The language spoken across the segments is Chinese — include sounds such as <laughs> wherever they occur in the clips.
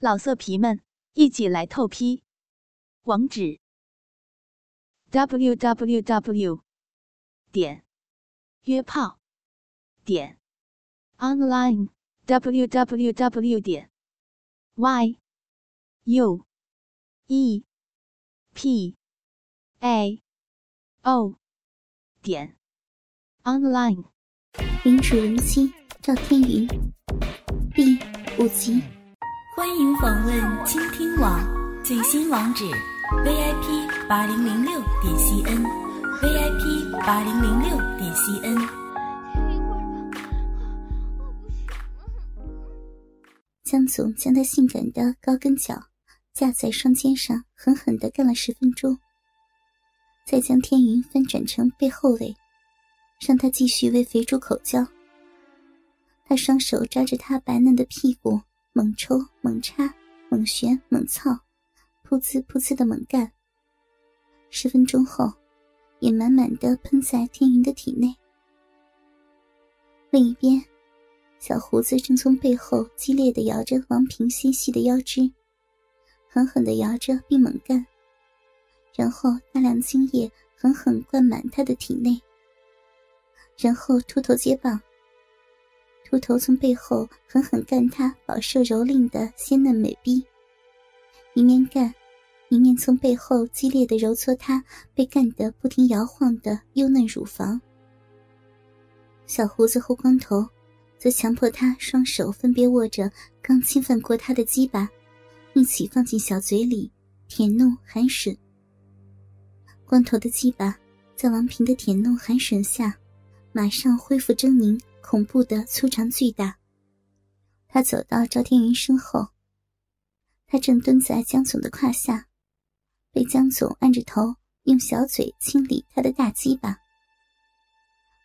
老色皮们，一起来透批！网址：w w w 点约炮点 online w w w 点 y u e p a o 点 online。领主人妻赵天云，第五集。欢迎访问倾听网最新网址：vip 八零零六点 cn，vip 八零零六点 cn。江总将他性感的高跟脚架在双肩上，狠狠的干了十分钟，再将天云翻转成背后位，让他继续为肥猪口交。他双手抓着他白嫩的屁股。猛抽猛插猛旋猛操，噗呲噗呲的猛干。十分钟后，也满满的喷在天云的体内。另一边，小胡子正从背后激烈的摇着王平纤细的腰肢，狠狠的摇着并猛干，然后大量精液狠狠灌满他的体内，然后秃头接棒。秃头从背后狠狠干他饱受蹂躏的鲜嫩美臂，一面干，一面从背后激烈的揉搓他被干得不停摇晃的幼嫩乳房。小胡子和光头，则强迫他双手分别握着刚侵犯过他的鸡巴，一起放进小嘴里舔弄含吮。光头的鸡巴在王平的舔弄含吮下，马上恢复狰狞。恐怖的粗长巨大。他走到赵天云身后，他正蹲在江总的胯下，被江总按着头，用小嘴清理他的大鸡巴。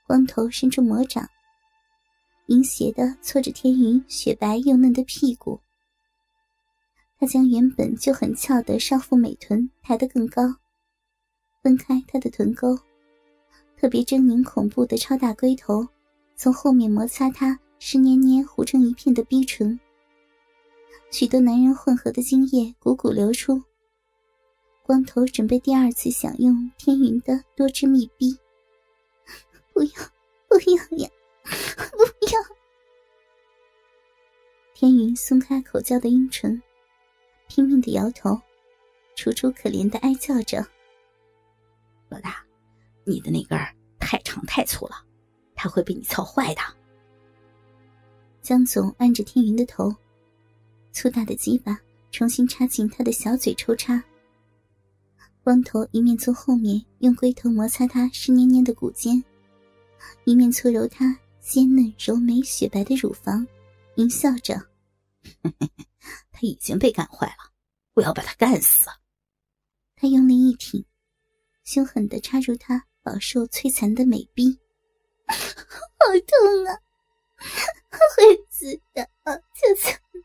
光头伸出魔掌，淫邪的搓着天云雪白又嫩的屁股。他将原本就很翘的少妇美臀抬得更高，分开他的臀沟，特别狰狞恐怖的超大龟头。从后面摩擦他湿黏黏糊成一片的逼唇，许多男人混合的精液汩汩流出。光头准备第二次享用天云的多汁蜜逼，<laughs> 不要，不要呀，不要！天云松开口交的阴唇，拼命的摇头，楚楚可怜的哀叫着：“老大，你的那根太长太粗了。”他会被你操坏的。江总按着天云的头，粗大的鸡巴重新插进他的小嘴抽插。光头一面从后面用龟头摩擦他湿黏黏的骨尖，一面搓揉他鲜嫩柔美雪白的乳房，淫笑着：“ <laughs> 他已经被干坏了，我要把他干死。”他用力一挺，凶狠的插入他饱受摧残的美臂。好痛啊！<laughs> 会死的！求求你，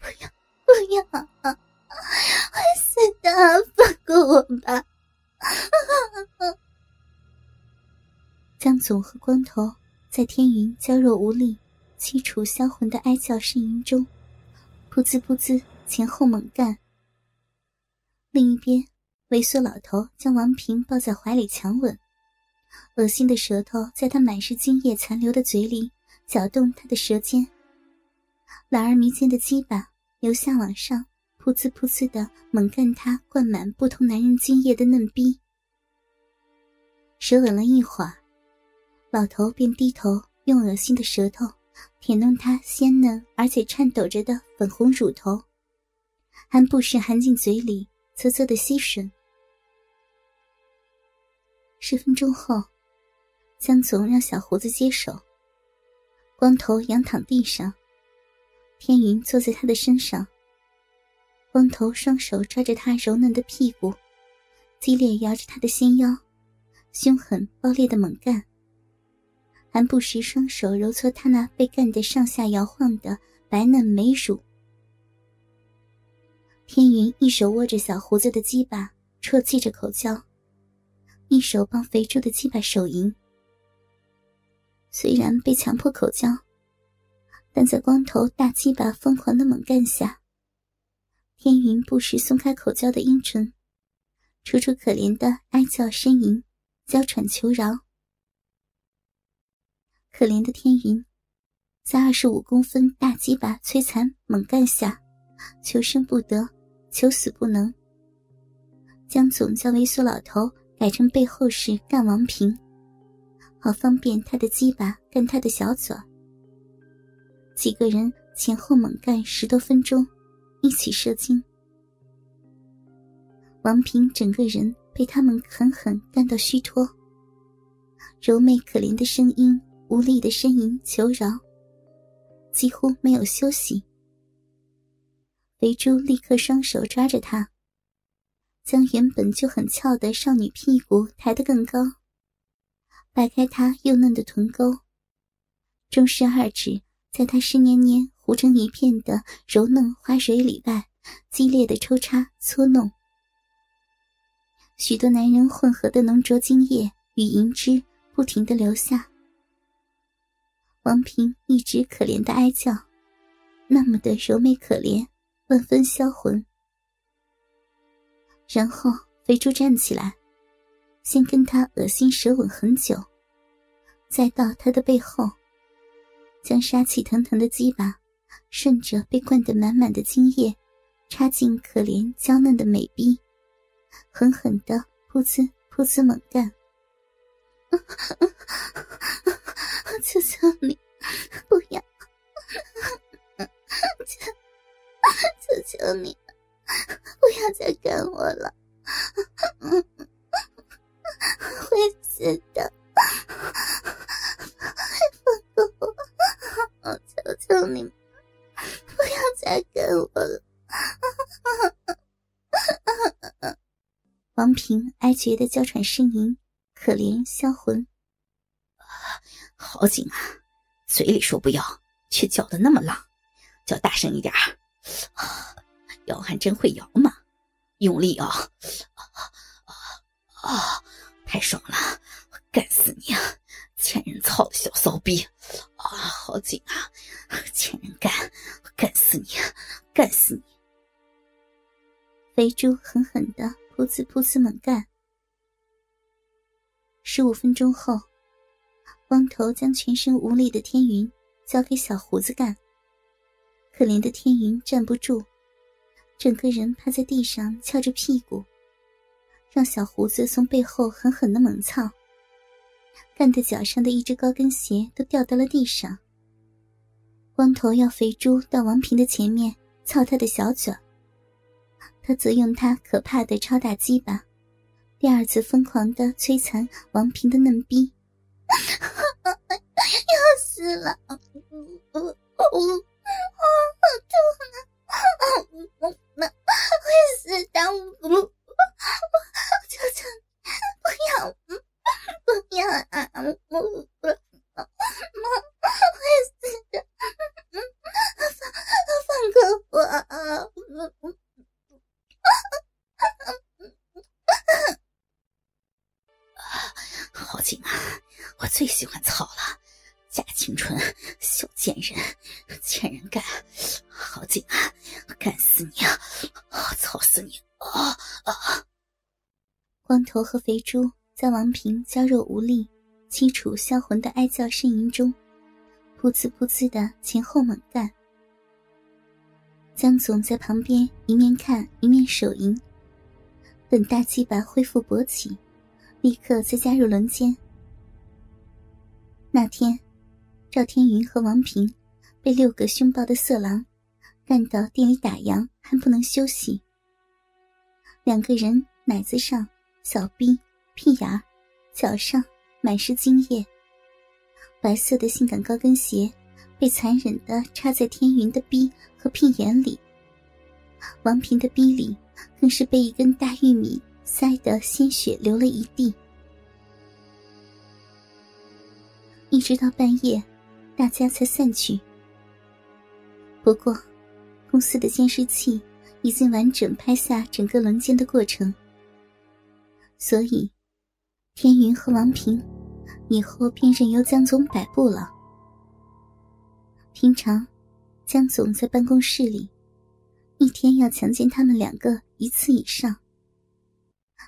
不要不要啊！会死的！放过我吧！江总和光头在天云娇弱无力、凄楚销魂的哀叫呻吟中，噗滋噗滋前后猛干。另一边，猥琐老头将王平抱在怀里强吻。恶心的舌头在他满是精液残留的嘴里搅动他的舌尖，懒而迷奸的鸡巴由下往上噗呲噗呲的猛干他灌满不同男人精液的嫩逼。舌吻了一会儿，老头便低头用恶心的舌头舔弄他鲜嫩而且颤抖着的粉红乳头，还不时含进嘴里啧啧的吸吮。十分钟后，江总让小胡子接手。光头仰躺地上，天云坐在他的身上。光头双手抓着他柔嫩的屁股，激烈摇着他的纤腰，凶狠暴烈的猛干，还不时双手揉搓他那被干得上下摇晃的白嫩美乳。天云一手握着小胡子的鸡巴，啜泣着口交。一手帮肥猪的鸡巴手淫，虽然被强迫口交，但在光头大鸡巴疯狂的猛干下，天云不时松开口交的阴唇，楚楚可怜的哀叫呻吟，娇喘求饶。可怜的天云，在二十五公分大鸡巴摧残猛干下，求生不得，求死不能。江总叫猥琐老头改成背后式干王平，好方便他的鸡巴干他的小嘴。几个人前后猛干十多分钟。一起射精，王平整个人被他们狠狠干到虚脱，柔媚可怜的声音，无力的呻吟求饶，几乎没有休息。肥猪立刻双手抓着他，将原本就很翘的少女屁股抬得更高，掰开她幼嫩的臀沟，中式二指在她湿黏黏。糊成一片的柔嫩花蕊里外，激烈的抽插搓弄，许多男人混合的浓浊精液与银汁不停的流下。王平一直可怜的哀叫，那么的柔美可怜，万分销魂。然后肥猪站起来，先跟他恶心舌吻很久，再到他的背后，将杀气腾腾的鸡巴。顺着被灌得满满的精液，插进可怜娇嫩的美臂，狠狠的噗呲噗呲猛干。<laughs> 求求你，不要！<laughs> 求求你，再干我了，<laughs> 会死的！放过我！我求求你！不要再跟我了！王平哀绝的娇喘呻吟，可怜销魂。好紧啊！嘴里说不要，却叫的那么浪，叫大声一点儿。摇还真会摇嘛！用力啊！啊啊啊！太爽了！干死你啊！欠人操的小骚逼！啊，好紧啊！欠人干，干死你！干死你！肥猪狠狠的噗呲噗呲猛干。十五分钟后，光头将全身无力的天云交给小胡子干。可怜的天云站不住，整个人趴在地上翘着屁股，让小胡子从背后狠狠的猛操。干得脚上的一只高跟鞋都掉到了地上。光头要肥猪到王平的前面操他的小嘴，他则用他可怕的超大鸡巴，第二次疯狂的摧残王平的嫩逼。<laughs> 要死了！我我我我痛啊！会死的！我我求求不要！不要啊！我我我会死的！放放过我啊！好紧啊！我最喜欢操了，假清纯，小贱人，欠人干，好紧啊！干死你啊！操死你！啊啊！光头和肥猪。在王平娇弱无力、凄楚销魂的哀叫呻吟中，噗呲噗呲的前后猛干。江总在旁边一面看一面手淫，等大鸡巴恢复勃起，立刻再加入轮奸。那天，赵天云和王平被六个凶暴的色狼干到店里打烊，还不能休息。两个人奶子上小逼。屁眼，脚上满是精液。白色的性感高跟鞋被残忍的插在天云的逼和屁眼里。王平的逼里更是被一根大玉米塞得鲜血流了一地。一直到半夜，大家才散去。不过，公司的监视器已经完整拍下整个轮奸的过程，所以。天云和王平，以后便任由江总摆布了。平常，江总在办公室里，一天要强奸他们两个一次以上。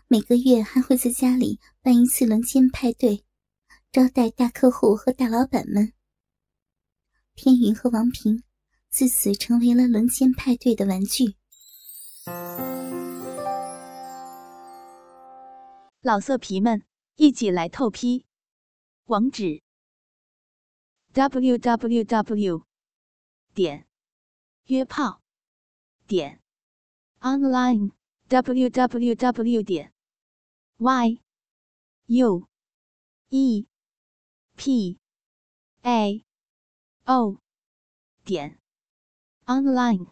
每个月还会在家里办一次轮奸派对，招待大客户和大老板们。天云和王平自此成为了轮奸派对的玩具。老色皮们，一起来透批！网址：w w w. 点约炮点 online w w w. 点 y u e p a o 点 online。